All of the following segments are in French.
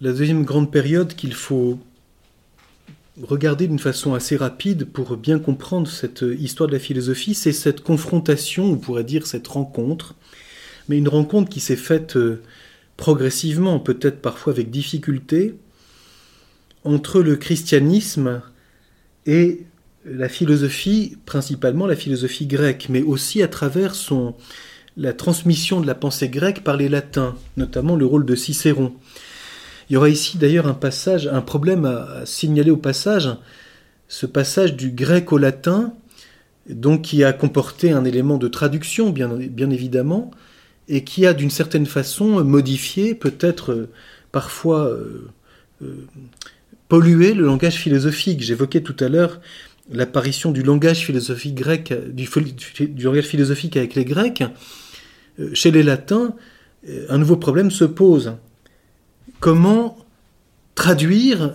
La deuxième grande période qu'il faut regarder d'une façon assez rapide pour bien comprendre cette histoire de la philosophie, c'est cette confrontation, on pourrait dire cette rencontre, mais une rencontre qui s'est faite euh, progressivement, peut-être parfois avec difficulté, entre le christianisme et la philosophie, principalement la philosophie grecque, mais aussi à travers son, la transmission de la pensée grecque par les latins, notamment le rôle de Cicéron. Il y aura ici d'ailleurs un problème à, signaler au passage, ce passage du grec au latin, donc qui a comporté un élément de traduction, bien, évidemment, et qui a d'une certaine façon modifié, peut-être euh, parfois euh, euh, pollué le langage philosophique. J'évoquais tout à l'heure l'apparition du langage philosophique grec, du, langage philosophique avec les Grecs. Chez les Latins, un nouveau problème se pose comment traduire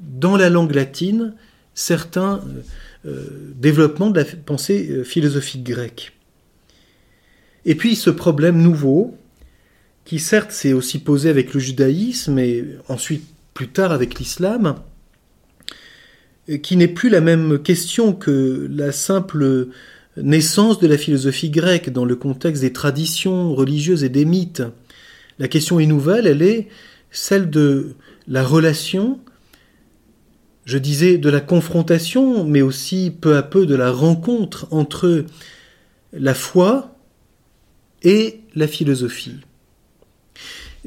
dans la langue latine certains euh, euh, développements de la pensée euh, philosophique grecque. Et puis ce problème nouveau, qui certes s'est aussi posé avec le judaïsme et ensuite plus tard avec l'islam, qui n'est plus la même question que la simple naissance de la philosophie grecque dans le contexte des traditions religieuses et des mythes. La question est nouvelle, elle est celle de la relation, je disais de la confrontation, mais aussi peu à peu de la rencontre entre la foi et la philosophie.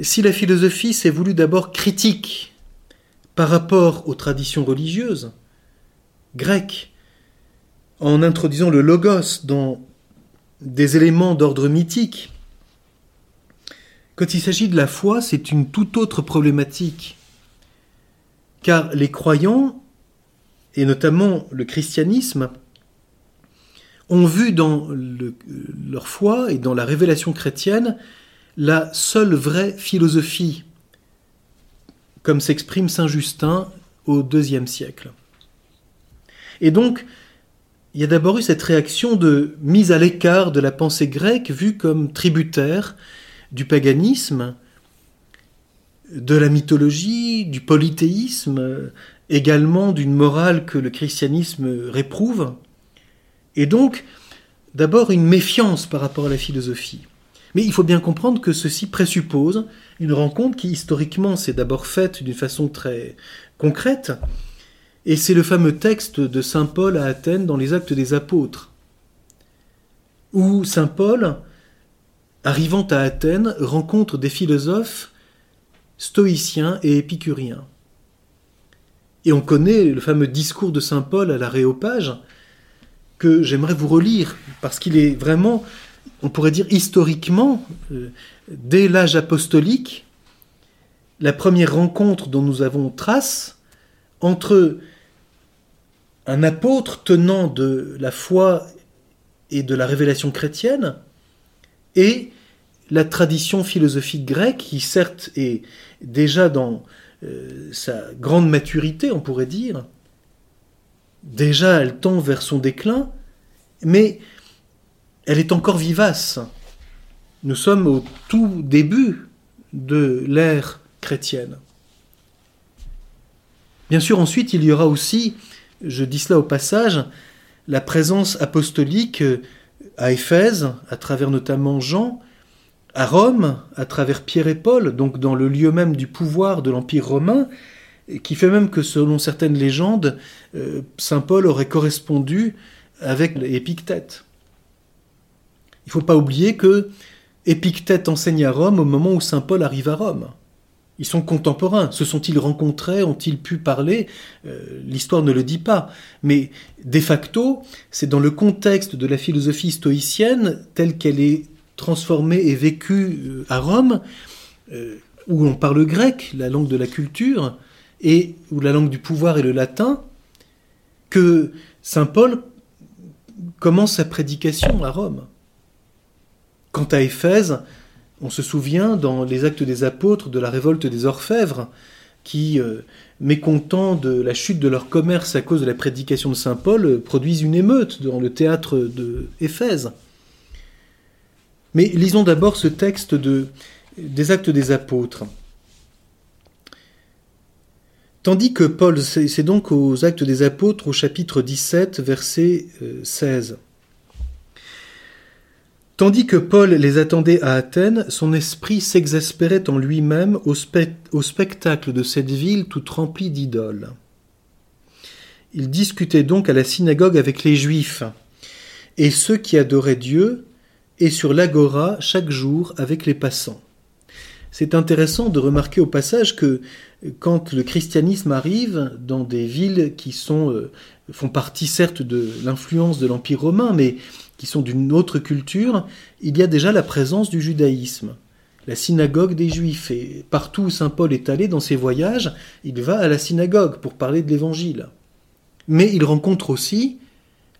Si la philosophie s'est voulue d'abord critique par rapport aux traditions religieuses grecques, en introduisant le logos dans des éléments d'ordre mythique, quand il s'agit de la foi, c'est une toute autre problématique. Car les croyants, et notamment le christianisme, ont vu dans leur foi et dans la révélation chrétienne la seule vraie philosophie, comme s'exprime Saint Justin au IIe siècle. Et donc, il y a d'abord eu cette réaction de mise à l'écart de la pensée grecque vue comme tributaire du paganisme, de la mythologie, du polythéisme, également d'une morale que le christianisme réprouve, et donc d'abord une méfiance par rapport à la philosophie. Mais il faut bien comprendre que ceci présuppose une rencontre qui historiquement s'est d'abord faite d'une façon très concrète, et c'est le fameux texte de Saint Paul à Athènes dans les Actes des Apôtres, où Saint Paul arrivant à Athènes, rencontre des philosophes stoïciens et épicuriens. Et on connaît le fameux discours de Saint Paul à l'Aréopage, que j'aimerais vous relire, parce qu'il est vraiment, on pourrait dire historiquement, euh, dès l'âge apostolique, la première rencontre dont nous avons trace entre un apôtre tenant de la foi et de la révélation chrétienne, et la tradition philosophique grecque, qui certes est déjà dans euh, sa grande maturité, on pourrait dire, déjà elle tend vers son déclin, mais elle est encore vivace. Nous sommes au tout début de l'ère chrétienne. Bien sûr, ensuite, il y aura aussi, je dis cela au passage, la présence apostolique à Éphèse, à travers notamment Jean, à Rome, à travers Pierre et Paul, donc dans le lieu même du pouvoir de l'Empire romain, qui fait même que selon certaines légendes, euh, Saint Paul aurait correspondu avec Épictète. Il ne faut pas oublier que Épictète enseigne à Rome au moment où Saint Paul arrive à Rome. Ils sont contemporains. Se sont-ils rencontrés? Ont-ils pu parler? Euh, L'histoire ne le dit pas. Mais de facto, c'est dans le contexte de la philosophie stoïcienne telle qu'elle est transformée et vécue euh, à Rome, euh, où on parle grec, la langue de la culture, et où la langue du pouvoir est le latin, que Saint Paul commence sa prédication à Rome. Quant à Éphèse, on se souvient dans les actes des apôtres de la révolte des orfèvres, qui, euh, mécontents de la chute de leur commerce à cause de la prédication de Saint Paul, produisent une émeute dans le théâtre de. Mais lisons d'abord ce texte de, des actes des apôtres. Tandis que Paul, c'est donc aux actes des apôtres au chapitre 17, verset 16. Euh, Tandis que Paul les attendait à Athènes, son esprit s'exaspérait en lui-même au, spectacle de cette ville toute remplie d'idoles. Il discutait donc à la synagogue avec les Juifs et ceux qui adoraient Dieu, et sur l'agora chaque jour avec les passants. C'est intéressant de remarquer au passage que quand le christianisme arrive dans des villes qui sont, euh, font partie certes de l'influence de l'Empire romain, mais qui sont d'une autre culture, il y a déjà la présence du judaïsme, la synagogue des Juifs. Et partout où Saint Paul est allé dans ses voyages, il va à la synagogue pour parler de l'Évangile. Mais il rencontre aussi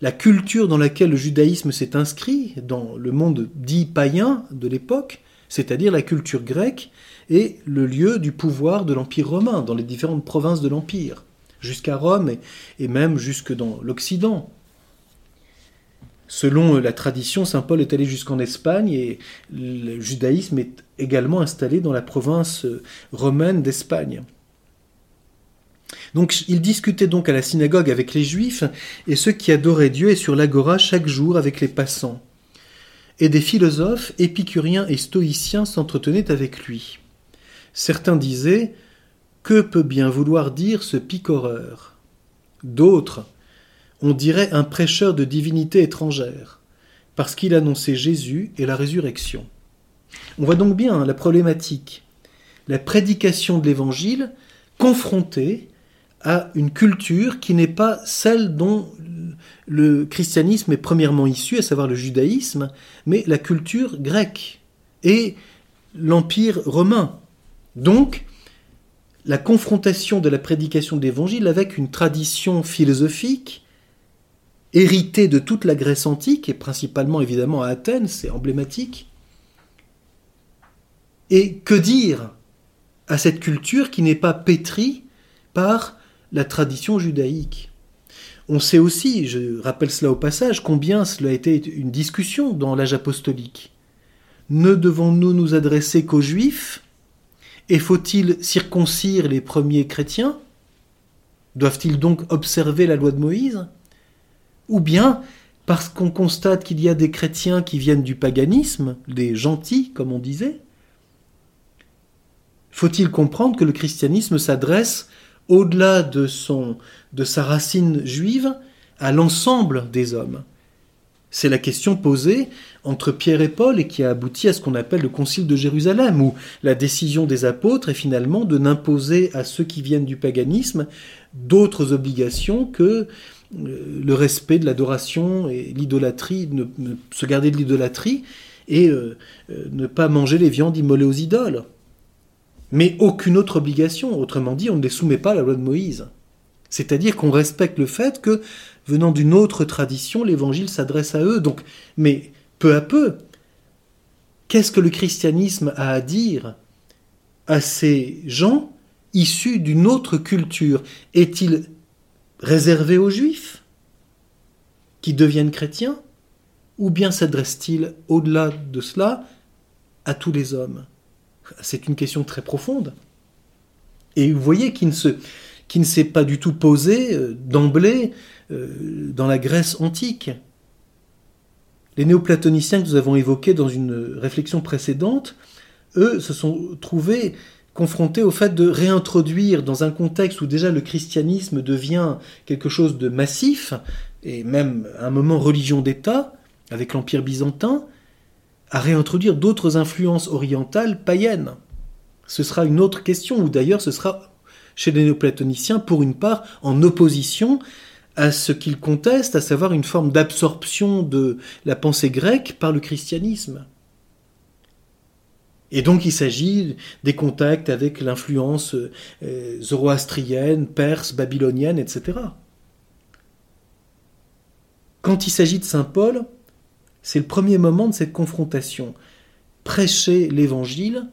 la culture dans laquelle le judaïsme s'est inscrit, dans le monde dit païen de l'époque, c'est-à-dire la culture grecque, et le lieu du pouvoir de l'Empire romain, dans les différentes provinces de l'Empire, jusqu'à Rome et même jusque dans l'Occident. Selon la tradition, Saint Paul est allé jusqu'en Espagne et le judaïsme est également installé dans la province romaine d'Espagne. Il discutait donc à la synagogue avec les juifs et ceux qui adoraient Dieu et sur l'agora chaque jour avec les passants. Et des philosophes, épicuriens et stoïciens s'entretenaient avec lui. Certains disaient Que peut bien vouloir dire ce picoreur? D'autres on dirait un prêcheur de divinité étrangère, parce qu'il annonçait Jésus et la résurrection. On voit donc bien la problématique. La prédication de l'Évangile confrontée à une culture qui n'est pas celle dont le christianisme est premièrement issu, à savoir le judaïsme, mais la culture grecque et l'Empire romain. Donc, la confrontation de la prédication de l'Évangile avec une tradition philosophique héritée de toute la Grèce antique, et principalement évidemment à Athènes, c'est emblématique. Et que dire à cette culture qui n'est pas pétrie par la tradition judaïque. On sait aussi, je rappelle cela au passage, combien cela a été une discussion dans l'âge apostolique. Ne devons-nous nous adresser qu'aux juifs? Et faut-il circoncire les premiers chrétiens? Doivent-ils donc observer la loi de Moïse? Ou bien parce qu'on constate qu'il y a des chrétiens qui viennent du paganisme, des gentils, comme on disait Faut-il comprendre que le christianisme s'adresse, au-delà de, de sa racine juive, à l'ensemble des hommes C'est la question posée entre Pierre et Paul et qui a abouti à ce qu'on appelle le Concile de Jérusalem, où la décision des apôtres est finalement de n'imposer à ceux qui viennent du paganisme d'autres obligations que le respect de l'adoration et l'idolâtrie, ne, se garder de l'idolâtrie et euh, euh, ne pas manger les viandes immolées aux idoles. Mais aucune autre obligation, autrement dit, on ne les soumet pas à la loi de Moïse. C'est-à-dire qu'on respecte le fait que, venant d'une autre tradition, l'évangile s'adresse à eux. Donc, mais peu à peu, qu'est-ce que le christianisme a à dire à ces gens issus d'une autre culture? Est-il réservé aux juifs qui deviennent chrétiens? Ou bien s'adresse-t-il au-delà de cela à tous les hommes? C'est une question très profonde. Et vous voyez qu'il ne, qui ne s'est pas du tout posé euh, d'emblée euh, dans la Grèce antique. Les néoplatoniciens que nous avons évoqués dans une réflexion précédente, eux se sont trouvés confronté au fait de réintroduire dans un contexte où déjà le christianisme devient quelque chose de massif, et même à un moment religion d'État, avec l'Empire byzantin, à réintroduire d'autres influences orientales païennes. Ce sera une autre question, ou d'ailleurs ce sera chez les néoplatoniciens, pour une part, en opposition à ce qu'ils contestent, à savoir une forme d'absorption de la pensée grecque par le christianisme. Et donc il s'agit des contacts avec l'influence euh, zoroastrienne, perse, babylonienne, etc. Quand il s'agit de Saint Paul, c'est le premier moment de cette confrontation. Prêcher l'évangile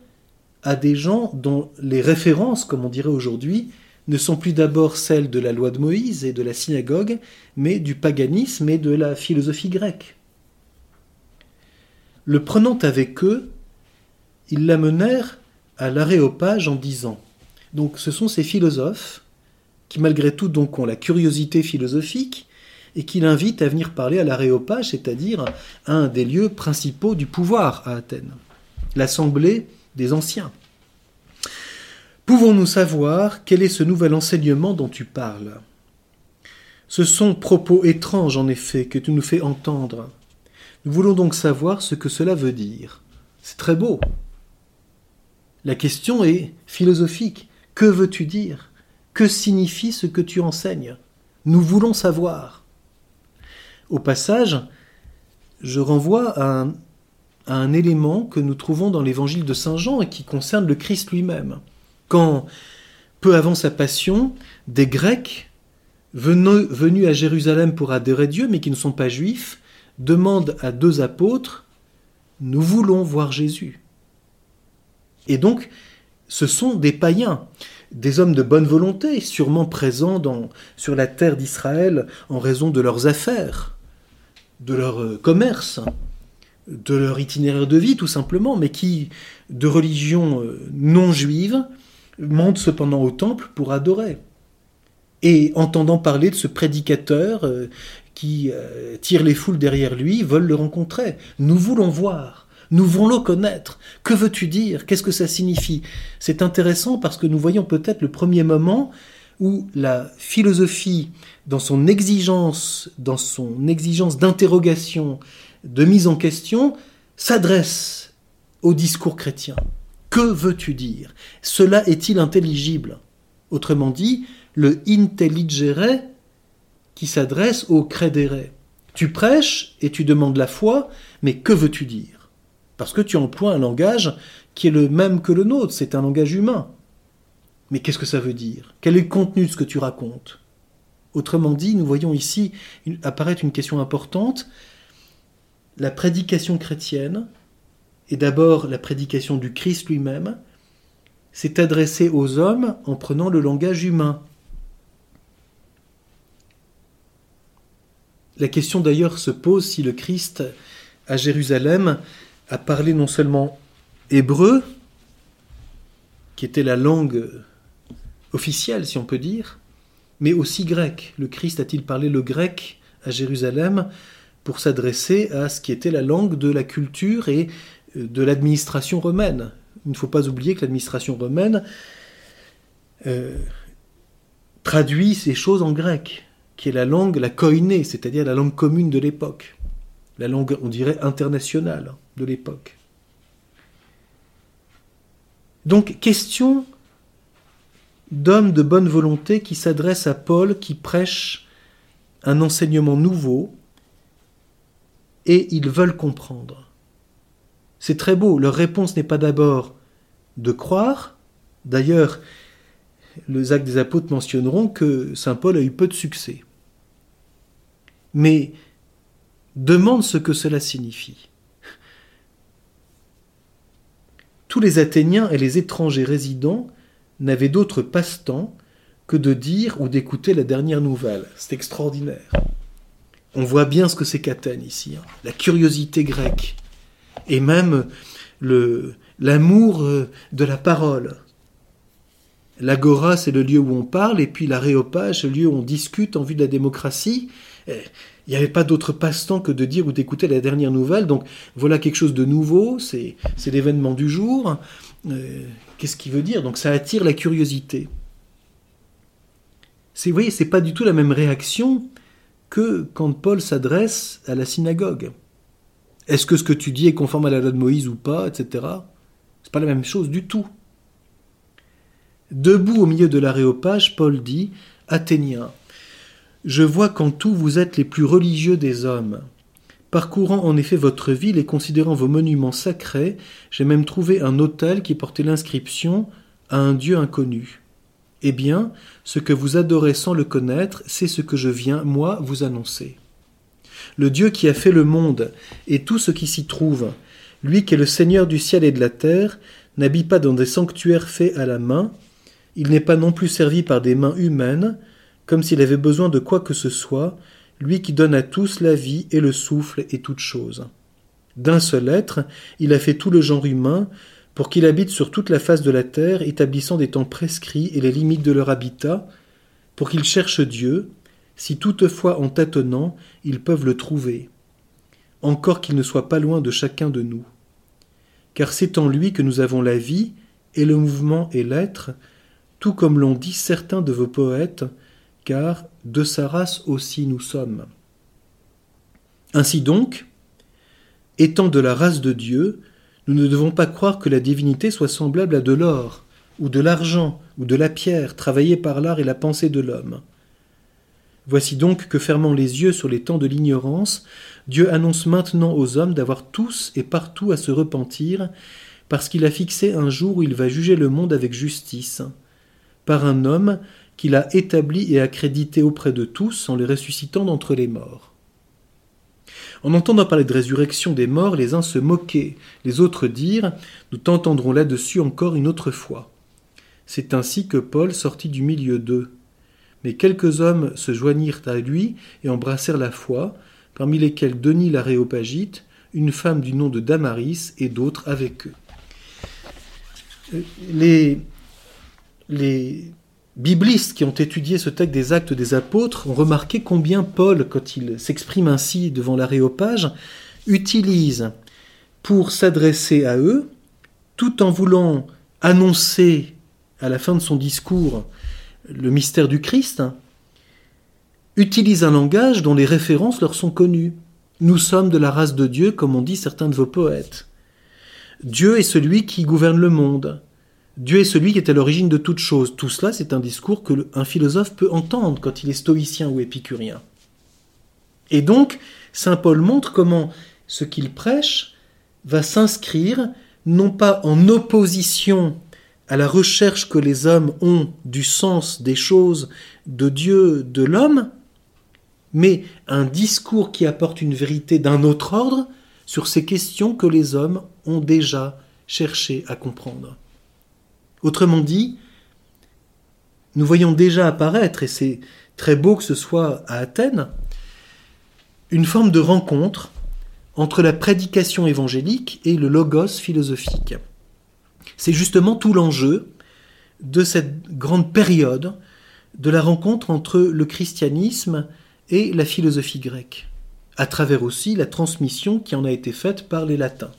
à des gens dont les références, comme on dirait aujourd'hui, ne sont plus d'abord celles de la loi de Moïse et de la synagogue, mais du paganisme et de la philosophie grecque. Le prenant avec eux, ils l'amenèrent à l'aréopage en disant Donc ce sont ces philosophes qui malgré tout ont la curiosité philosophique et qui l'invitent à venir parler à l'aréopage, c'est-à-dire un des lieux principaux du pouvoir à Athènes, l'assemblée des anciens. Pouvons-nous savoir quel est ce nouvel enseignement dont tu parles? Ce sont propos étranges en effet que tu nous fais entendre. Nous voulons donc savoir ce que cela veut dire. C'est très beau. La question est philosophique. Que veux-tu dire? Que signifie ce que tu enseignes? Nous voulons savoir. Au passage, je renvoie à un, élément que nous trouvons dans l'évangile de Saint Jean et qui concerne le Christ lui-même. Quand, peu avant sa passion, des Grecs venus à Jérusalem pour adorer Dieu, mais qui ne sont pas juifs, demandent à deux apôtres Nous voulons voir Jésus. Et donc, ce sont des païens, des hommes de bonne volonté, sûrement présents sur la terre d'Israël en raison de leurs affaires, de leur euh, commerce, de leur itinéraire de vie tout simplement, mais qui, de religion euh, non juive, montent cependant au temple pour adorer. Et entendant parler de ce prédicateur euh, qui tire les foules derrière lui, veulent le rencontrer. Nous voulons voir. Nous voulons le connaître. Que veux-tu dire? Qu'est-ce que ça signifie? C'est intéressant parce que nous voyons peut-être le premier moment où la philosophie, dans son exigence, dans son exigence d'interrogation, de mise en question, s'adresse au discours chrétien. Que veux-tu dire? Cela est-il intelligible? Autrement dit, le intelligere qui s'adresse au credere. Tu prêches et tu demandes la foi, mais que veux-tu dire? Parce que tu emploies un langage qui est le même que le nôtre, c'est un langage humain. Mais qu'est-ce que ça veut dire? Quel est le contenu de ce que tu racontes? Autrement dit, nous voyons ici apparaître une question importante. La prédication chrétienne, et d'abord la prédication du Christ lui-même, s'est adressée aux hommes en prenant le langage humain. La question d'ailleurs se pose si le Christ à Jérusalem a parlé non seulement hébreu, qui était la langue officielle, si on peut dire, mais aussi grec. Le Christ a-t-il parlé le grec à Jérusalem pour s'adresser à ce qui était la langue de la culture et euh, de l'administration romaine? Il ne faut pas oublier que l'administration romaine euh, traduit ces choses en grec, qui est la langue, la koiné, c'est-à-dire la langue commune de l'époque la langue, on dirait, internationale de l'époque. Donc, question d'hommes de bonne volonté qui s'adressent à Paul, qui prêche un enseignement nouveau, et ils veulent comprendre. C'est très beau, leur réponse n'est pas d'abord de croire, d'ailleurs, les actes des apôtres mentionneront que Saint Paul a eu peu de succès. Mais demande ce que cela signifie. Tous les Athéniens et les étrangers résidents n'avaient d'autre passe-temps que de dire ou d'écouter la dernière nouvelle. C'est extraordinaire. On voit bien ce que c'est qu'Athènes ici, hein. la curiosité grecque, et même l'amour euh, de la parole. L'agora, c'est le lieu où on parle, et puis l'aréopage, le lieu où on discute en vue de la démocratie. Il n'y avait pas d'autre passe-temps que de dire ou d'écouter la dernière nouvelle. Donc voilà quelque chose de nouveau, c'est l'événement du jour. Euh, qu'est-ce qu'il veut dire? Donc ça attire la curiosité. Vous voyez, c'est pas du tout la même réaction que quand Paul s'adresse à la synagogue. Est-ce que ce que tu dis est conforme à la loi de Moïse ou pas, etc. C'est pas la même chose du tout. Debout au milieu de l'aréopage, Paul dit Athéniens, je vois qu'en tout vous êtes les plus religieux des hommes. Parcourant en effet votre ville et considérant vos monuments sacrés, j'ai même trouvé un autel qui portait l'inscription à un Dieu inconnu. Eh bien, ce que vous adorez sans le connaître, c'est ce que je viens, moi, vous annoncer. Le Dieu qui a fait le monde et tout ce qui s'y trouve, lui qui est le Seigneur du ciel et de la terre, n'habite pas dans des sanctuaires faits à la main, il n'est pas non plus servi par des mains humaines, comme s'il avait besoin de quoi que ce soit, lui qui donne à tous la vie et le souffle et toutes choses. D'un seul être, il a fait tout le genre humain, pour qu'il habite sur toute la face de la terre, établissant des temps prescrits et les limites de leur habitat, pour qu'ils cherchent Dieu, si toutefois en tâtonnant, ils peuvent le trouver, encore qu'il ne soit pas loin de chacun de nous. Car c'est en lui que nous avons la vie, et le mouvement et l'être, tout comme l'ont dit certains de vos poètes, car de sa race aussi nous sommes. Ainsi donc, étant de la race de Dieu, nous ne devons pas croire que la divinité soit semblable à de l'or, ou de l'argent, ou de la pierre, travaillée par l'art et la pensée de l'homme. Voici donc que, fermant les yeux sur les temps de l'ignorance, Dieu annonce maintenant aux hommes d'avoir tous et partout à se repentir, parce qu'il a fixé un jour où il va juger le monde avec justice, par un homme qu'il a établi et accrédité auprès de tous en les ressuscitant d'entre les morts. En entendant parler de résurrection des morts, les uns se moquaient, les autres dirent Nous t'entendrons là-dessus encore une autre fois. C'est ainsi que Paul sortit du milieu d'eux. Mais quelques hommes se joignirent à lui et embrassèrent la foi, parmi lesquels Denis l'Aréopagite, une femme du nom de Damaris et d'autres avec eux. Euh, les, les biblistes qui ont étudié ce texte des actes des apôtres ont remarqué combien Paul, quand il s'exprime ainsi devant l'aréopage, utilise pour s'adresser à eux, tout en voulant annoncer à la fin de son discours le mystère du Christ, utilise un langage dont les références leur sont connues. Nous sommes de la race de Dieu, comme ont dit certains de vos poètes. Dieu est celui qui gouverne le monde. Dieu est celui qui est à l'origine de toute chose. Tout cela, c'est un discours que un philosophe peut entendre quand il est stoïcien ou épicurien. Et donc, Saint Paul montre comment ce qu'il prêche va s'inscrire non pas en opposition à la recherche que les hommes ont du sens des choses, de Dieu, de l'homme, mais un discours qui apporte une vérité d'un autre ordre sur ces questions que les hommes ont déjà cherché à comprendre. Autrement dit, nous voyons déjà apparaître, et c'est très beau que ce soit à Athènes, une forme de rencontre entre la prédication évangélique et le logos philosophique. C'est justement tout l'enjeu de cette grande période de la rencontre entre le christianisme et la philosophie grecque, à travers aussi la transmission qui en a été faite par les latins.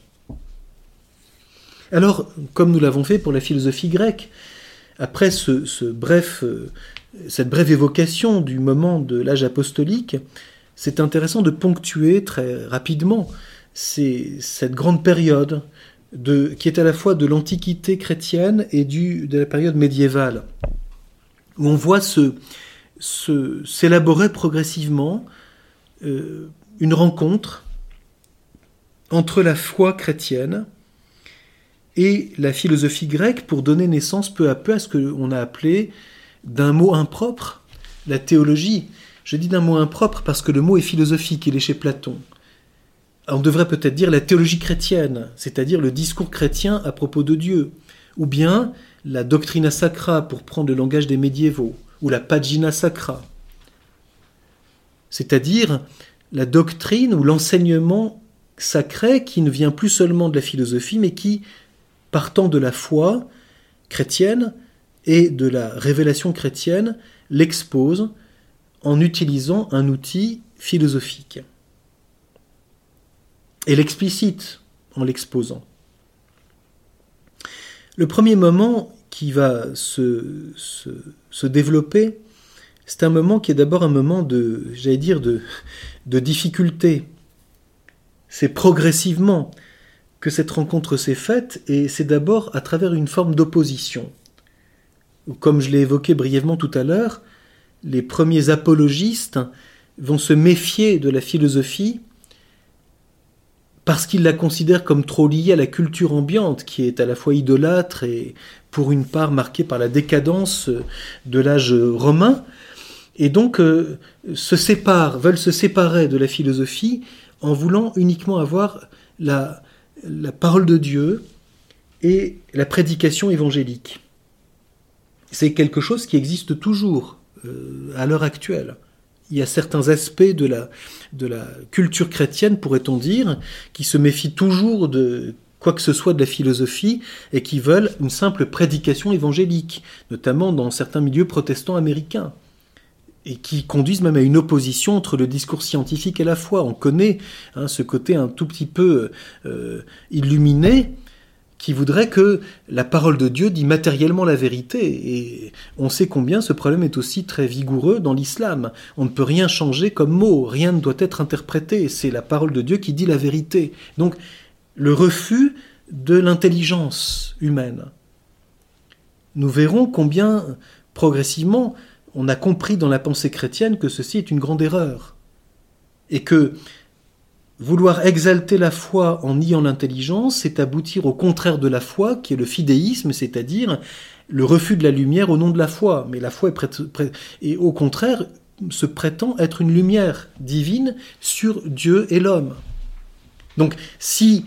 Alors, comme nous l'avons fait pour la philosophie grecque, après euh, cette brève évocation du moment de l'âge apostolique, c'est intéressant de ponctuer très rapidement cette grande période de, qui est à la fois de l'antiquité chrétienne et de la période médiévale, où on voit s'élaborer progressivement euh, une rencontre entre la foi chrétienne et la philosophie grecque pour donner naissance peu à peu à ce qu'on a appelé d'un mot impropre, la théologie. Je dis d'un mot impropre parce que le mot est philosophique, il est chez Platon. On devrait peut-être dire la théologie chrétienne, c'est-à-dire le discours chrétien à propos de Dieu, ou bien la doctrina sacra pour prendre le langage des médiévaux, ou la pagina sacra, c'est-à-dire la doctrine ou l'enseignement sacré qui ne vient plus seulement de la philosophie, mais qui partant de la foi chrétienne et de la révélation chrétienne, l'expose en utilisant un outil philosophique. Et l'explicite en l'exposant. Le premier moment qui va se, se, développer, c'est un moment qui est d'abord un moment de, j'allais dire, de, de difficulté. C'est progressivement que cette rencontre s'est faite, et c'est d'abord à travers une forme d'opposition. Comme je l'ai évoqué brièvement tout à l'heure, les premiers apologistes vont se méfier de la philosophie parce qu'ils la considèrent comme trop liée à la culture ambiante, qui est à la fois idolâtre et pour une part marquée par la décadence de l'âge romain, et donc euh, se séparent, veulent se séparer de la philosophie en voulant uniquement avoir la, la parole de Dieu et la prédication évangélique. C'est quelque chose qui existe toujours euh, à l'heure actuelle. Il y a certains aspects de la, de la culture chrétienne, pourrait-on dire, qui se méfient toujours de quoi que ce soit de la philosophie et qui veulent une simple prédication évangélique, notamment dans certains milieux protestants américains et qui conduisent même à une opposition entre le discours scientifique et la foi. On connaît hein, ce côté un tout petit peu euh, illuminé qui voudrait que la parole de Dieu dit matériellement la vérité. Et on sait combien ce problème est aussi très vigoureux dans l'islam. On ne peut rien changer comme mot, rien ne doit être interprété. C'est la parole de Dieu qui dit la vérité. Donc le refus de l'intelligence humaine. Nous verrons combien progressivement on a compris dans la pensée chrétienne que ceci est une grande erreur. Et que vouloir exalter la foi en niant l'intelligence, c'est aboutir au contraire de la foi, qui est le fidéisme, c'est-à-dire le refus de la lumière au nom de la foi. Mais la foi est prête, au contraire se prétend être une lumière divine sur Dieu et l'homme. Donc si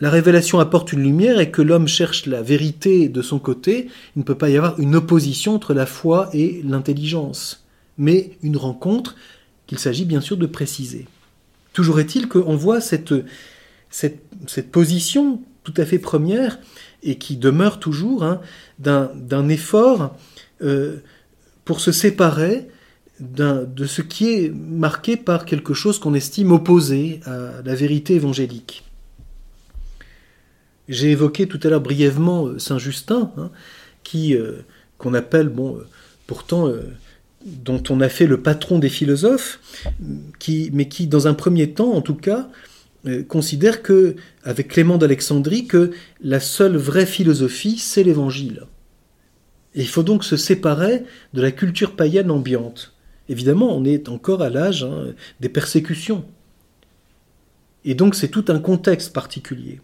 la révélation apporte une lumière et que l'homme cherche la vérité de son côté, il ne peut pas y avoir une opposition entre la foi et l'intelligence, mais une rencontre qu'il s'agit bien sûr de préciser. Toujours est-il qu'on voit cette, position tout à fait première et qui demeure toujours hein, d'un effort euh, pour se séparer de ce qui est marqué par quelque chose qu'on estime opposé à la vérité évangélique. J'ai évoqué tout à l'heure brièvement euh, Saint Justin, hein, qui euh, qu'on appelle bon, euh, pourtant dont on a fait le patron des philosophes, qui, mais qui, dans un premier temps, en tout cas, considère que, avec Clément d'Alexandrie, que la seule vraie philosophie, c'est l'Évangile. Et il faut donc se séparer de la culture païenne ambiante. Évidemment, on est encore à l'âge hein, des persécutions. Et donc c'est tout un contexte particulier.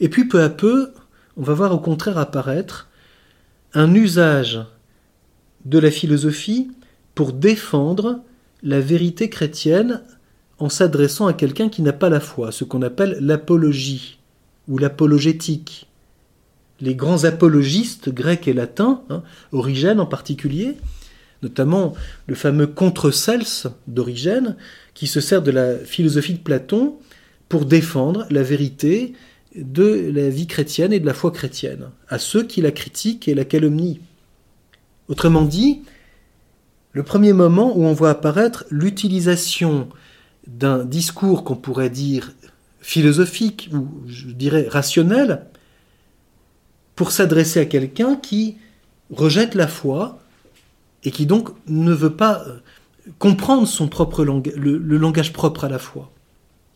Et puis peu à peu, on va voir au contraire apparaître un usage de la philosophie pour défendre la vérité chrétienne en s'adressant à quelqu'un qui n'a pas la foi, ce qu'on appelle l'apologie ou l'apologétique. Les grands apologistes grecs et latins, hein, Origène en particulier, notamment le fameux contre-Cels d'Origène, qui se sert de la philosophie de Platon pour défendre la vérité de la vie chrétienne et de la foi chrétienne, à ceux qui la critiquent et la calomnient. Autrement dit, le premier moment où on voit apparaître l'utilisation d'un discours qu'on pourrait dire philosophique ou je dirais rationnel pour s'adresser à quelqu'un qui rejette la foi et qui donc ne veut pas comprendre son propre langage, le langage propre à la foi.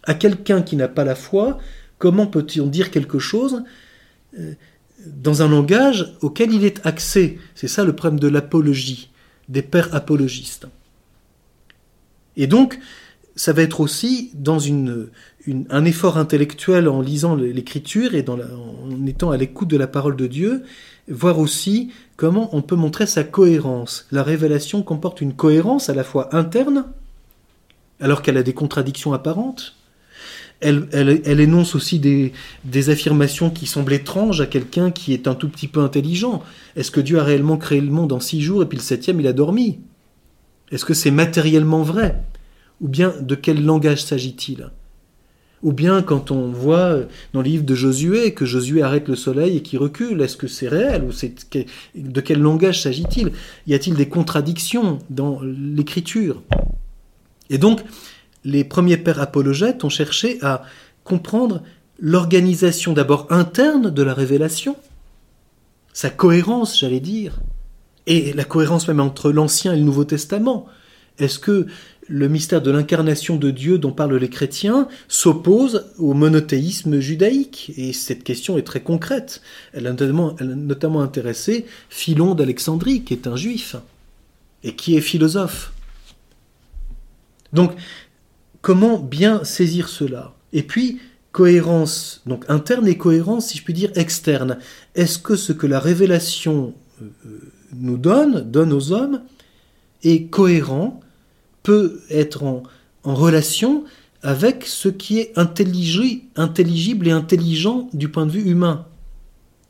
À quelqu'un qui n'a pas la foi, Comment peut-on dire quelque chose euh, dans un langage auquel il est axé? C'est ça le problème de l'apologie, des pères apologistes. Et donc, ça va être aussi dans un effort intellectuel en lisant l'écriture et en étant à l'écoute de la parole de Dieu, voir aussi comment on peut montrer sa cohérence. La révélation comporte une cohérence à la fois interne, alors qu'elle a des contradictions apparentes, elle, énonce aussi des, affirmations qui semblent étranges à quelqu'un qui est un tout petit peu intelligent. Est-ce que Dieu a réellement créé le monde en six jours et puis le septième il a dormi? Est-ce que c'est matériellement vrai? Ou bien de quel langage s'agit-il? Ou bien quand on voit dans le livre de Josué que Josué arrête le soleil et qu'il recule, est-ce que c'est réel ou de quel langage s'agit-il? Y a-t-il des contradictions dans l'écriture? Et donc, les premiers pères apologètes ont cherché à comprendre l'organisation d'abord interne de la révélation, sa cohérence, j'allais dire, et la cohérence même entre l'Ancien et le Nouveau Testament. Est-ce que le mystère de l'incarnation de Dieu dont parlent les chrétiens s'oppose au monothéisme judaïque? Et cette question est très concrète. Elle a notamment, intéressé Philon d'Alexandrie, qui est un juif, et qui est philosophe. Donc Comment bien saisir cela. Et puis, cohérence donc interne et cohérence, si je puis dire, externe. Est-ce que ce que la révélation euh, nous donne, donne aux hommes, est cohérent, peut être en, relation avec ce qui est intelligible et intelligent du point de vue humain?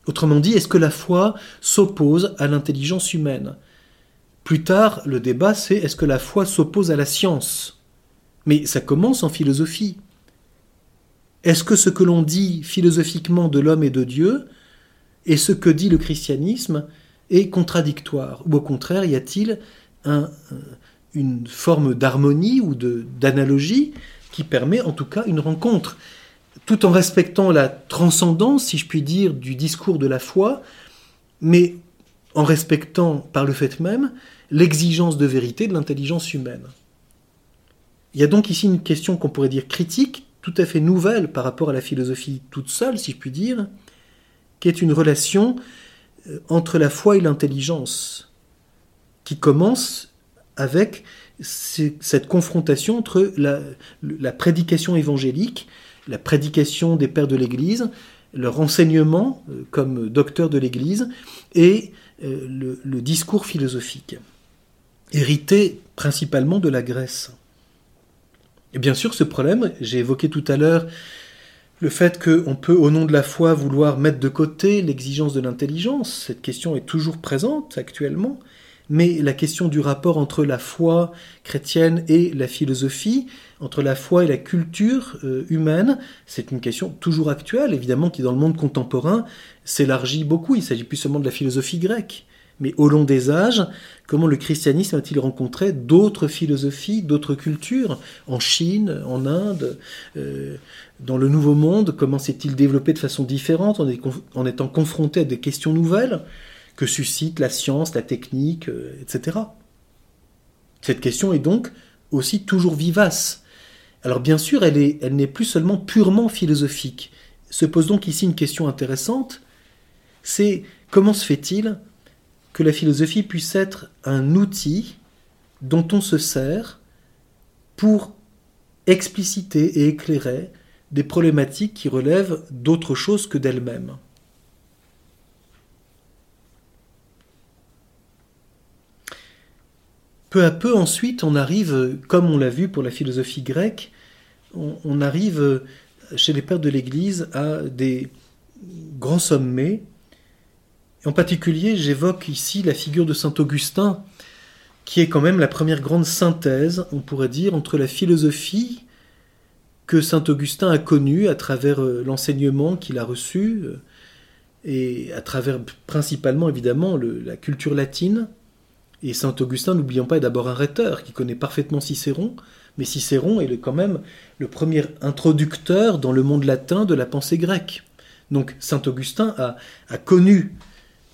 Autrement dit, est-ce que la foi s'oppose à l'intelligence humaine? Plus tard, le débat, c'est est-ce que la foi s'oppose à la science? Mais ça commence en philosophie. Est-ce que ce que l'on dit philosophiquement de l'homme et de Dieu et ce que dit le christianisme est contradictoire Ou au contraire, y a-t-il une forme d'harmonie ou d'analogie qui permet en tout cas une rencontre, tout en respectant la transcendance, si je puis dire, du discours de la foi, mais en respectant par le fait même l'exigence de vérité de l'intelligence humaine. Il y a donc ici une question qu'on pourrait dire critique, tout à fait nouvelle par rapport à la philosophie toute seule, si je puis dire, qui est une relation euh, entre la foi et l'intelligence, qui commence avec cette confrontation entre la, prédication évangélique, la prédication des pères de l'Église, leur enseignement euh, comme docteur de l'Église, et euh, le discours philosophique, hérité principalement de la Grèce. Et bien sûr, ce problème, j'ai évoqué tout à l'heure le fait qu'on peut, au nom de la foi, vouloir mettre de côté l'exigence de l'intelligence. Cette question est toujours présente actuellement. Mais la question du rapport entre la foi chrétienne et la philosophie, entre la foi et la culture euh, humaine, c'est une question toujours actuelle, évidemment, qui dans le monde contemporain s'élargit beaucoup. Il s'agit plus seulement de la philosophie grecque. Mais au long des âges, comment le christianisme a-t-il rencontré d'autres philosophies, d'autres cultures En Chine, en Inde, euh, dans le Nouveau Monde, comment s'est-il développé de façon différente en, étant confronté à des questions nouvelles que suscite la science, la technique, euh, etc. Cette question est donc aussi toujours vivace. Alors bien sûr, elle, elle n'est plus seulement purement philosophique. Se pose donc ici une question intéressante, c'est comment se fait-il que la philosophie puisse être un outil dont on se sert pour expliciter et éclairer des problématiques qui relèvent d'autre chose que d'elle-même. Peu à peu ensuite, on arrive, comme on l'a vu pour la philosophie grecque, on, arrive chez les pères de l'Église à des grands sommets. En particulier, j'évoque ici la figure de Saint Augustin, qui est quand même la première grande synthèse, on pourrait dire, entre la philosophie que Saint Augustin a connue à travers euh, l'enseignement qu'il a reçu, euh, et à travers principalement évidemment la culture latine, et saint Augustin, n'oublions pas, est d'abord un rhéteur qui connaît parfaitement Cicéron, mais Cicéron est quand même le premier introducteur dans le monde latin de la pensée grecque. Donc saint Augustin a, connu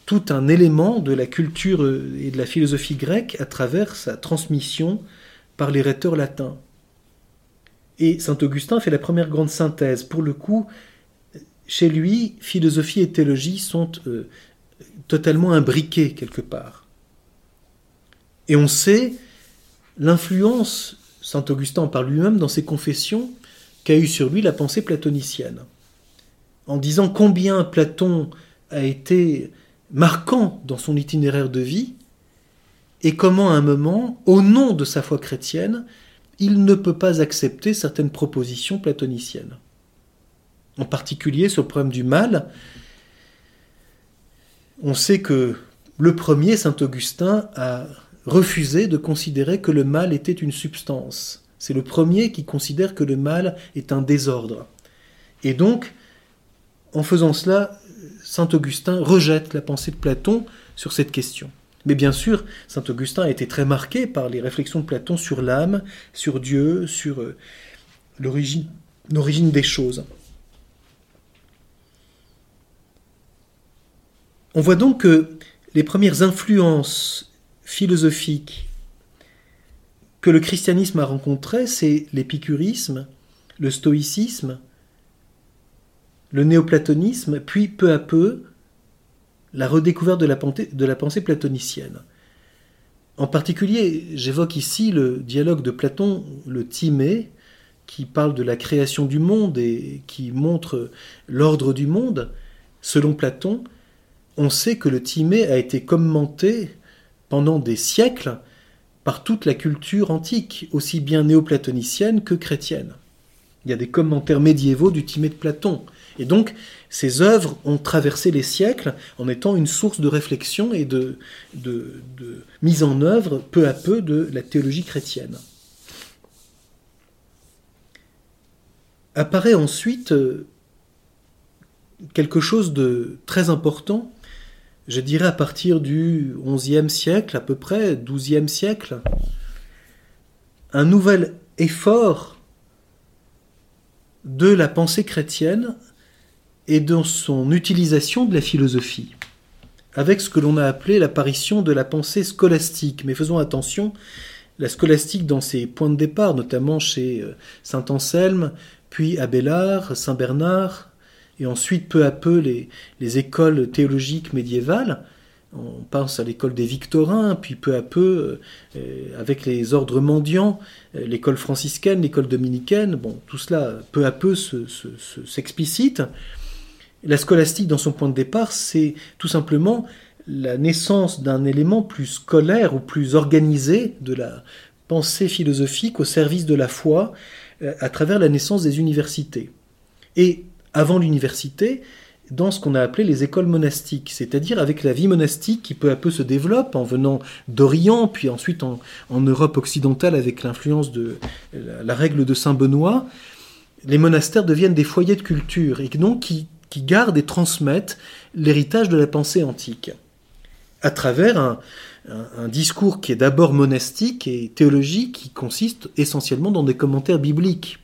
tout un élément de la culture et de la philosophie grecque à travers sa transmission par les rhéteurs latins. Et saint Augustin fait la première grande synthèse. Pour le coup, chez lui, philosophie et théologie sont euh, totalement imbriquées quelque part. Et on sait l'influence, saint Augustin par lui-même dans ses confessions, qu'a eu sur lui la pensée platonicienne. En disant combien Platon a été marquant dans son itinéraire de vie, et comment à un moment, au nom de sa foi chrétienne, il ne peut pas accepter certaines propositions platoniciennes. En particulier sur le problème du mal, on sait que le premier, Saint Augustin, a refuser de considérer que le mal était une substance. C'est le premier qui considère que le mal est un désordre. Et donc, en faisant cela, Saint Augustin rejette la pensée de Platon sur cette question. Mais bien sûr, Saint Augustin a été très marqué par les réflexions de Platon sur l'âme, sur Dieu, sur euh, l'origine des choses. On voit donc que les premières influences philosophique que le christianisme a rencontré, c'est l'épicurisme, le stoïcisme, le néoplatonisme, puis peu à peu la redécouverte de la, pensée, platonicienne. En particulier, j'évoque ici le dialogue de Platon, le Timée, qui parle de la création du monde et qui montre l'ordre du monde, selon Platon, on sait que le Timée a été commenté pendant des siècles par toute la culture antique, aussi bien néoplatonicienne que chrétienne. Il y a des commentaires médiévaux du Timée de Platon. Et donc, ces œuvres ont traversé les siècles en étant une source de réflexion et de, mise en œuvre peu à peu de la théologie chrétienne. Apparaît ensuite euh, quelque chose de très important, je dirais à partir du XIe siècle à peu près, XIIe siècle, un nouvel effort de la pensée chrétienne et dans son utilisation de la philosophie, avec ce que l'on a appelé l'apparition de la pensée scolastique. Mais faisons attention, la scolastique dans ses points de départ, notamment chez euh, Saint Anselme, puis Abélard, Saint Bernard, et ensuite peu à peu les, les écoles théologiques médiévales, on pense à l'école des Victorins, puis peu à peu, euh, euh, avec les ordres mendiants, l'école franciscaine, l'école dominicaine, bon, tout cela peu à peu s'explicite. Se, la scolastique, dans son point de départ, c'est tout simplement la naissance d'un élément plus scolaire ou plus organisé de la pensée philosophique au service de la foi euh, à travers la naissance des universités. Et avant l'université, dans ce qu'on a appelé les écoles monastiques, c'est-à-dire avec la vie monastique qui peu à peu se développe en venant d'Orient, puis ensuite en, Europe occidentale avec l'influence de la, règle de Saint Benoît, les monastères deviennent des foyers de culture et donc qui qui gardent et transmettent l'héritage de la pensée antique, à travers un, discours qui est d'abord monastique et théologique, qui consiste essentiellement dans des commentaires bibliques.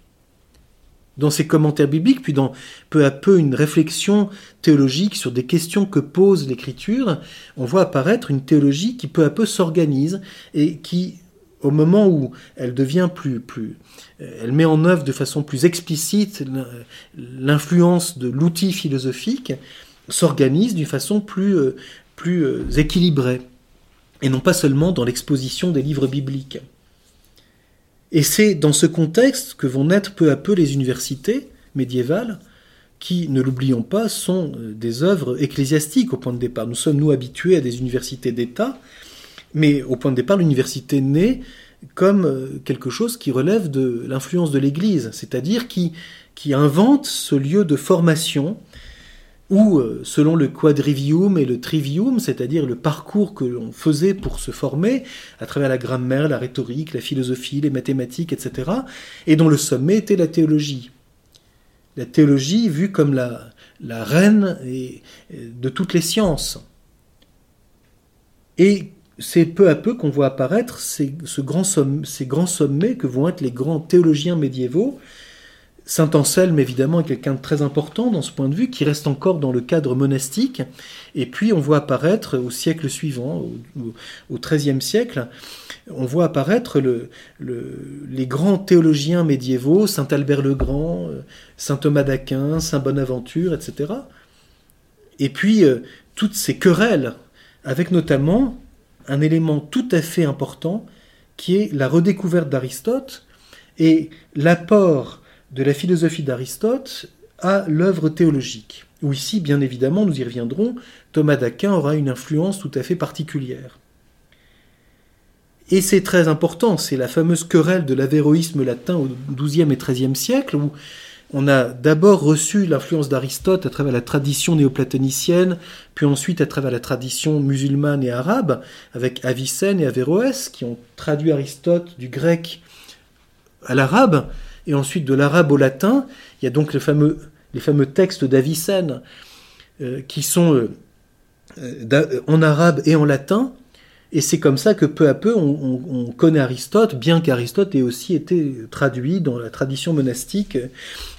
Dans ces commentaires bibliques, puis dans peu à peu une réflexion théologique sur des questions que pose l'Écriture, on voit apparaître une théologie qui peu à peu s'organise et qui au moment où elle devient plus, plus, euh, elle met en œuvre de façon plus explicite l'influence de l'outil philosophique, s'organise d'une façon plus, euh, plus euh, équilibrée, et non pas seulement dans l'exposition des livres bibliques. Et c'est dans ce contexte que vont naître peu à peu les universités médiévales, qui, ne l'oublions pas, sont des œuvres ecclésiastiques au point de départ. Nous sommes, nous, habitués à des universités d'État, mais au point de départ, l'université naît comme euh, quelque chose qui relève de l'influence de l'Église, c'est-à-dire qui, qui invente ce lieu de formation où, euh, selon le quadrivium et le trivium, c'est-à-dire le parcours que l'on faisait pour se former, à travers la grammaire, la rhétorique, la philosophie, les mathématiques, etc., et dont le sommet était la théologie. La théologie vue comme la, la reine de toutes les sciences. Et c'est peu à peu qu'on voit apparaître ces, grands sommets que vont être les grands théologiens médiévaux. Saint Anselme, évidemment, est quelqu'un de très important dans ce point de vue, qui reste encore dans le cadre monastique. Et puis, on voit apparaître au siècle suivant, au XIIIe siècle, on voit apparaître les grands théologiens médiévaux, Saint Albert le Grand, Saint Thomas d'Aquin, Saint Bonaventure, etc. Et puis, euh, toutes ces querelles, avec notamment un élément tout à fait important qui est la redécouverte d'Aristote et l'apport de la philosophie d'Aristote à l'œuvre théologique, où ici, bien évidemment, nous y reviendrons, Thomas d'Aquin aura une influence tout à fait particulière. Et c'est très important, c'est la fameuse querelle de l'avéroïsme latin au XIIe et XIIIe siècle, où on a d'abord reçu l'influence d'Aristote à travers la tradition néoplatonicienne, puis ensuite à travers la tradition musulmane et arabe, avec Avicenne et Averroès, qui ont traduit Aristote du grec à l'arabe, et ensuite de l'arabe au latin. Il y a donc les fameux, textes d'Avicenne euh, qui sont euh, euh, en arabe et en latin, et c'est comme ça que peu à peu on, connaît Aristote, bien qu'Aristote ait aussi été traduit dans la tradition monastique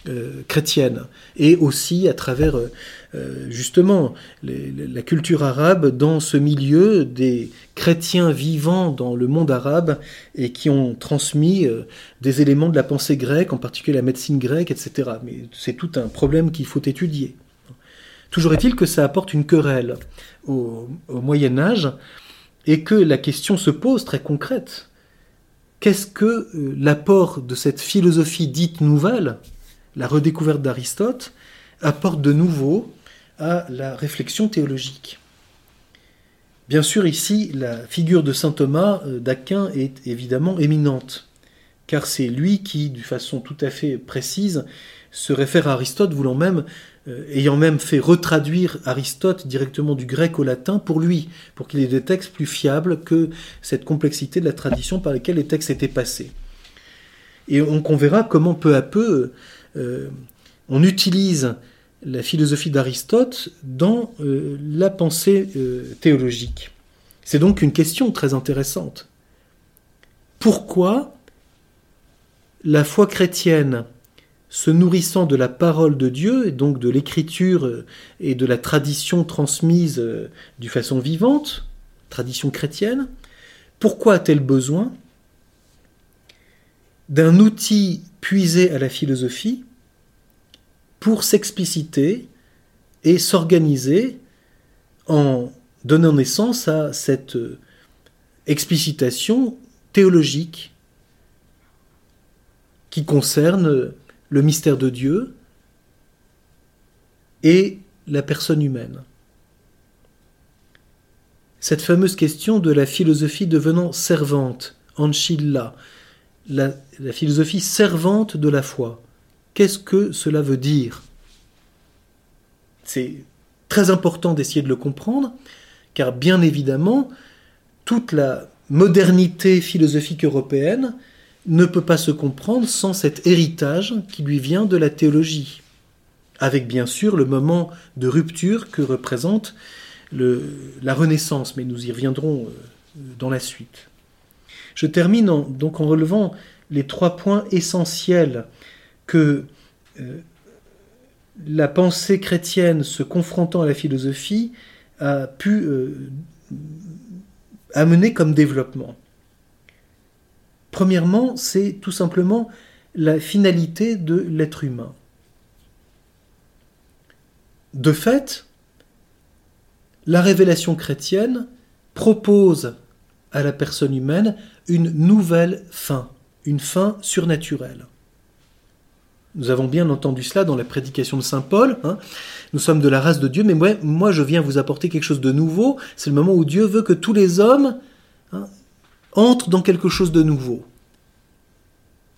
euh, chrétienne, et aussi à travers euh, justement la culture arabe dans ce milieu des chrétiens vivant dans le monde arabe et qui ont transmis euh, des éléments de la pensée grecque, en particulier la médecine grecque, etc. Mais c'est tout un problème qu'il faut étudier. Toujours est-il que ça apporte une querelle au Moyen Âge et que la question se pose très concrète. qu'est-ce que euh, l'apport de cette philosophie dite nouvelle, la redécouverte d'Aristote, apporte de nouveau à la réflexion théologique? Bien sûr, ici, la figure de saint Thomas euh, d'Aquin est évidemment éminente, car c'est lui qui, de façon tout à fait précise, se réfère à Aristote, voulant même, ayant même fait retraduire Aristote directement du grec au latin pour lui, pour qu'il ait des textes plus fiables que cette complexité de la tradition par laquelle les textes étaient passés. Et on, verra comment peu à peu euh, on utilise la philosophie d'Aristote dans euh, la pensée théologique. C'est donc une question très intéressante. Pourquoi la foi chrétienne se nourrissant de la parole de Dieu, et donc de l'écriture euh, et de la tradition transmise euh, d'une façon vivante, tradition chrétienne, pourquoi a-t-elle besoin d'un outil puisé à la philosophie pour s'expliciter et s'organiser en donnant naissance à cette euh, explicitation théologique qui concerne le mystère de Dieu et la personne humaine. Cette fameuse question de la philosophie devenant servante, Anchilla, la, la philosophie servante de la foi. Qu'est-ce que cela veut dire? C'est très important d'essayer de le comprendre, car bien évidemment, toute la modernité philosophique européenne ne peut pas se comprendre sans cet héritage qui lui vient de la théologie, avec bien sûr le moment de rupture que représente la Renaissance, mais nous y reviendrons euh, dans la suite. Je termine donc en relevant les trois points essentiels que euh, la pensée chrétienne se confrontant à la philosophie a pu euh, amener comme développement. Premièrement, c'est tout simplement la finalité de l'être humain. De fait, la révélation chrétienne propose à la personne humaine une nouvelle fin, une fin surnaturelle. Nous avons bien entendu cela dans la prédication de Saint Paul. Hein. Nous sommes de la race de Dieu, mais moi, je viens vous apporter quelque chose de nouveau. C'est le moment où Dieu veut que tous les hommes hein, entre dans quelque chose de nouveau.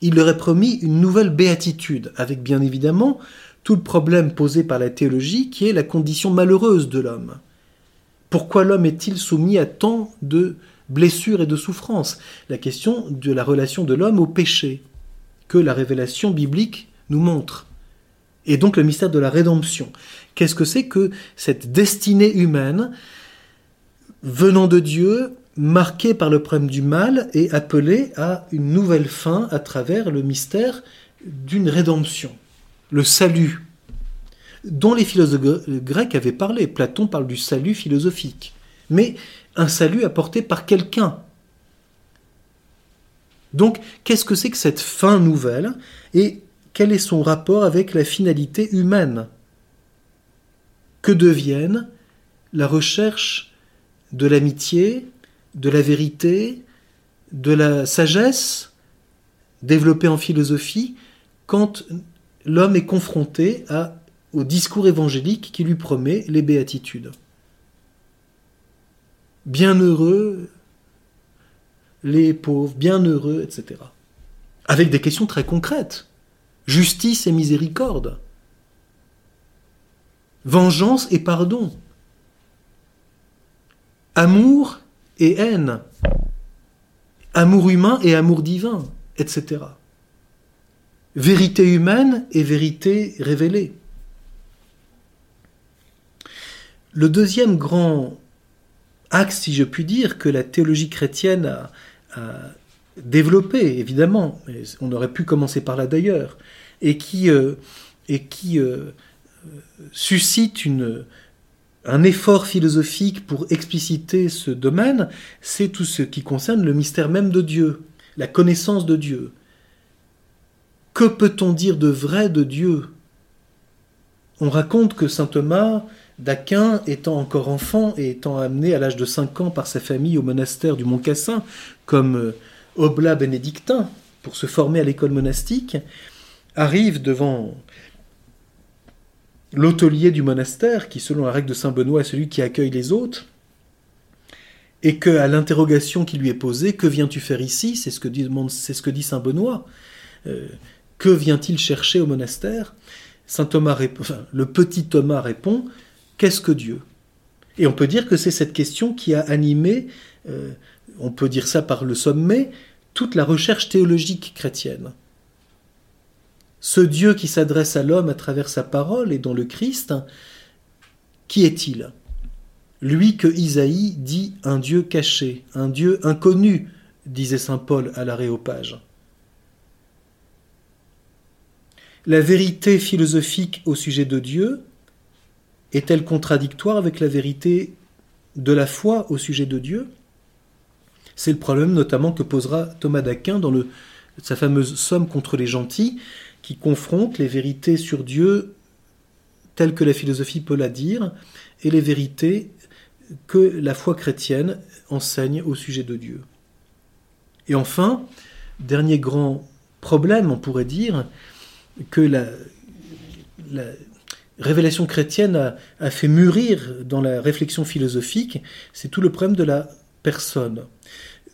Il leur est promis une nouvelle béatitude, avec bien évidemment tout le problème posé par la théologie qui est la condition malheureuse de l'homme. Pourquoi l'homme est-il soumis à tant de blessures et de souffrances? La question de la relation de l'homme au péché, que la révélation biblique nous montre. Et donc le mystère de la rédemption. Qu'est-ce que c'est que cette destinée humaine venant de Dieu marqué par le problème du mal et appelé à une nouvelle fin à travers le mystère d'une rédemption, le salut, dont les philosophes grecs avaient parlé. Platon parle du salut philosophique, mais un salut apporté par quelqu'un. Donc, qu'est-ce que c'est que cette fin nouvelle et quel est son rapport avec la finalité humaine? Que deviennent la recherche de l'amitié, de la vérité, de la sagesse développée en philosophie quand l'homme est confronté à, au discours évangélique qui lui promet les béatitudes. Bienheureux les pauvres, bienheureux, etc. Avec des questions très concrètes. Justice et miséricorde. Vengeance et pardon. Amour et haine, amour humain et amour divin, etc. Vérité humaine et vérité révélée. Le deuxième grand axe, si je puis dire, que la théologie chrétienne a, développé, évidemment, on aurait pu commencer par là d'ailleurs, et qui, euh, euh, suscite une, un effort philosophique pour expliciter ce domaine, c'est tout ce qui concerne le mystère même de Dieu, la connaissance de Dieu. Que peut-on dire de vrai de Dieu? On raconte que saint Thomas d'Aquin, étant encore enfant et étant amené à l'âge de 5 ans par sa famille au monastère du Mont Cassin comme oblats bénédictins pour se former à l'école monastique, arrive devant l'hôtelier du monastère, qui selon la règle de Saint Benoît est celui qui accueille les hôtes, et que à l'interrogation qui lui est posée, que viens-tu faire ici? C'est ce que dit, Saint Benoît. Euh, que vient-il chercher au monastère? Saint Thomas, le petit Thomas répond Qu'est-ce que Dieu? Et on peut dire que c'est cette question qui a animé, euh, on peut dire ça par le sommet, toute la recherche théologique chrétienne. Ce Dieu qui s'adresse à l'homme à travers sa parole et dans le Christ, qui est-il? Lui que Isaïe dit un Dieu caché, un Dieu inconnu, disait saint Paul à l'Aréopage. La vérité philosophique au sujet de Dieu est-elle contradictoire avec la vérité de la foi au sujet de Dieu? C'est le problème notamment que posera Thomas d'Aquin dans sa fameuse Somme contre les gentils, qui confronte les vérités sur Dieu telles que la philosophie peut la dire et les vérités que la foi chrétienne enseigne au sujet de Dieu. Et enfin, dernier grand problème, on pourrait dire, que la, révélation chrétienne a, fait mûrir dans la réflexion philosophique, c'est tout le problème de la personne,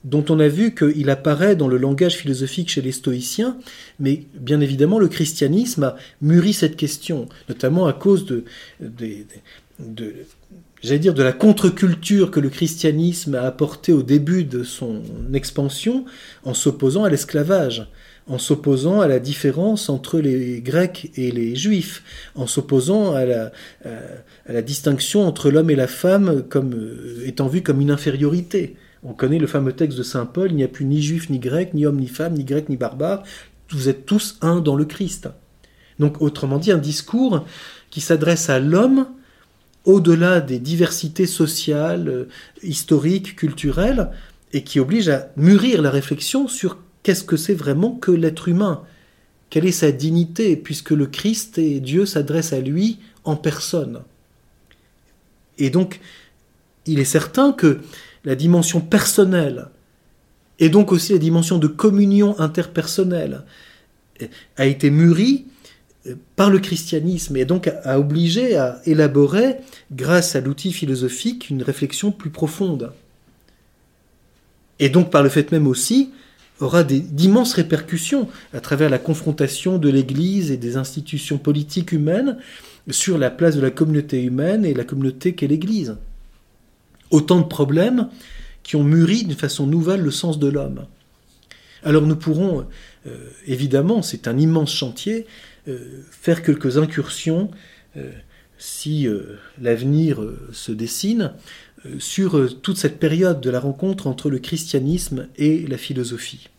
dont on a vu qu'il apparaît dans le langage philosophique chez les stoïciens, mais bien évidemment le christianisme a mûri cette question, notamment à cause de, j'allais dire, de la contre-culture que le christianisme a apportée au début de son expansion en s'opposant à l'esclavage en s'opposant à la différence entre les Grecs et les Juifs, en s'opposant à la, à la, distinction entre l'homme et la femme comme euh, étant vue comme une infériorité. On connaît le fameux texte de Saint Paul, il n'y a plus ni juif ni grec, ni homme ni femme, ni grec ni barbare, vous êtes tous un dans le Christ. Donc autrement dit, un discours qui s'adresse à l'homme au-delà des diversités sociales, euh, historiques, culturelles, et qui oblige à mûrir la réflexion sur qu'est-ce que c'est vraiment que l'être humain. Quelle est sa dignité, puisque le Christ et Dieu s'adressent à lui en personne. Et donc, il est certain que la dimension personnelle, et donc aussi la dimension de communion interpersonnelle, a été mûrie par le christianisme et donc a obligé à élaborer, grâce à l'outil philosophique, une réflexion plus profonde. Et donc par le fait même aussi aura d'immenses répercussions à travers la confrontation de l'Église et des institutions politiques humaines sur la place de la communauté humaine et la communauté qu'est l'Église. Autant de problèmes qui ont mûri d'une façon nouvelle le sens de l'homme. Alors nous pourrons, euh, évidemment, c'est un immense chantier, euh, faire quelques incursions, euh, si l'avenir se dessine, sur toute cette période de la rencontre entre le christianisme et la philosophie.